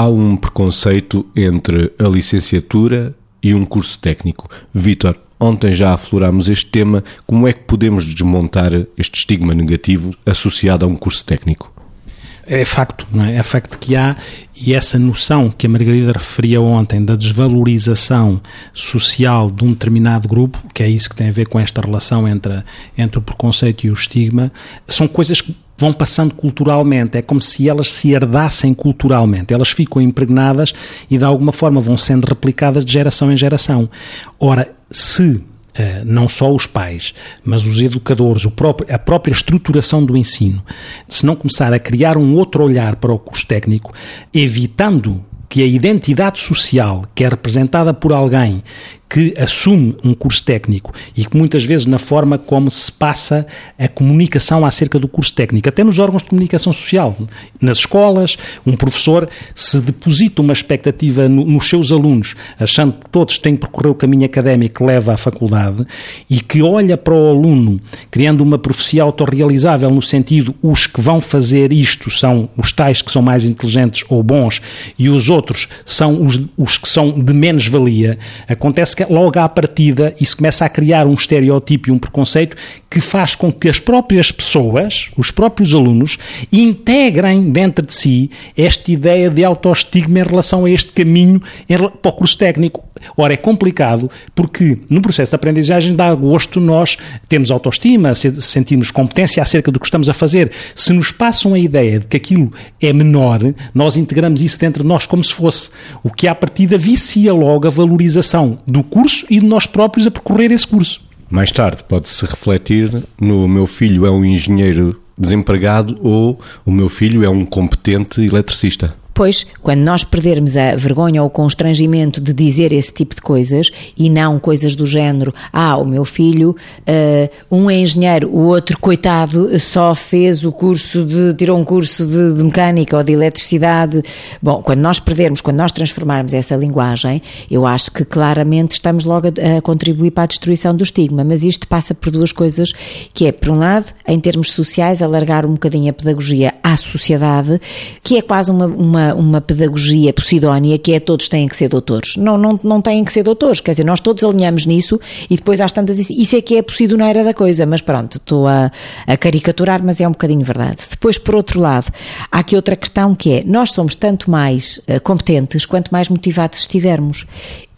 há um preconceito entre a licenciatura e um curso técnico. Vítor, ontem já aflorámos este tema. Como é que podemos desmontar este estigma negativo associado a um curso técnico? É facto, não é? É facto que há, e essa noção que a Margarida referia ontem da desvalorização social de um determinado grupo, que é isso que tem a ver com esta relação entre, entre o preconceito e o estigma, são coisas que vão passando culturalmente, é como se elas se herdassem culturalmente, elas ficam impregnadas e de alguma forma vão sendo replicadas de geração em geração. Ora, se Uh, não só os pais, mas os educadores, próprio, a própria estruturação do ensino, se não começar a criar um outro olhar para o curso técnico, evitando que a identidade social, que é representada por alguém que assume um curso técnico e que muitas vezes na forma como se passa a comunicação acerca do curso técnico, até nos órgãos de comunicação social, nas escolas, um professor se deposita uma expectativa no, nos seus alunos, achando que todos têm que percorrer o caminho académico que leva à faculdade e que olha para o aluno criando uma profecia autorrealizável no sentido os que vão fazer isto são os tais que são mais inteligentes ou bons e os outros são os, os que são de menos valia, acontece logo à partida isso começa a criar um estereótipo e um preconceito que faz com que as próprias pessoas, os próprios alunos, integrem dentro de si esta ideia de autoestigma em relação a este caminho para o curso técnico. Ora, é complicado porque no processo de aprendizagem dá gosto nós temos autoestima, sentimos competência acerca do que estamos a fazer. Se nos passam a ideia de que aquilo é menor, nós integramos isso dentro de nós como se fosse. O que à partida vicia logo a valorização do curso e de nós próprios a percorrer esse curso. Mais tarde pode-se refletir no meu filho é um engenheiro desempregado ou o meu filho é um competente eletricista. Pois, quando nós perdermos a vergonha ou o constrangimento de dizer esse tipo de coisas e não coisas do género, ah, o meu filho, uh, um é engenheiro, o outro, coitado, só fez o curso de, tirou um curso de, de, mecânica ou de eletricidade. Bom, quando nós perdermos, quando nós transformarmos essa linguagem, eu acho que claramente estamos logo a, a contribuir para a destruição do estigma, mas isto passa por duas coisas, que é, por um lado, em termos sociais, alargar um bocadinho a pedagogia à sociedade, que é quase uma, uma uma, pedagogia posidónia que é todos têm que ser doutores. Não, não, não têm que ser doutores, quer dizer, nós todos alinhamos nisso e depois às tantas isso é que é posidoneira da coisa, mas pronto, estou a, a caricaturar, mas é um bocadinho verdade. Depois, por outro lado, há aqui outra questão que é, nós somos tanto mais uh, competentes quanto mais motivados estivermos.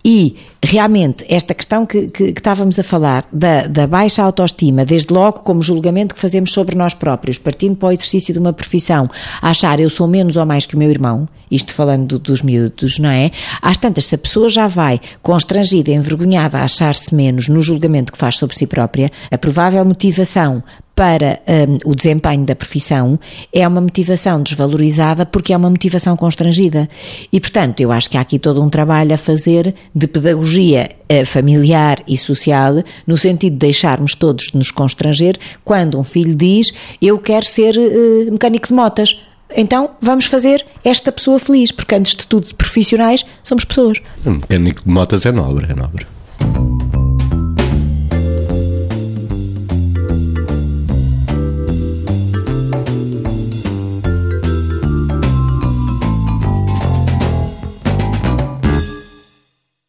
E realmente esta questão que, que, que, estávamos a falar da, da, baixa autoestima, desde logo como julgamento que fazemos sobre nós próprios, partindo para o exercício de uma profissão, achar eu sou menos ou mais que o meu irmão, isto falando dos miúdos, não é? Às tantas, se a pessoa já vai constrangida, envergonhada a achar-se menos no julgamento que faz sobre si própria, a provável motivação para um, o desempenho da profissão é uma motivação desvalorizada porque é uma motivação constrangida. E, portanto, eu acho que há aqui todo um trabalho a fazer de pedagogia uh, familiar e social, no sentido de deixarmos todos de nos constranger quando um filho diz eu quero ser uh, mecânico de motas. Então vamos fazer esta pessoa feliz, porque antes de tudo, profissionais, somos pessoas. Um mecânico de motas é nobre, é nobre.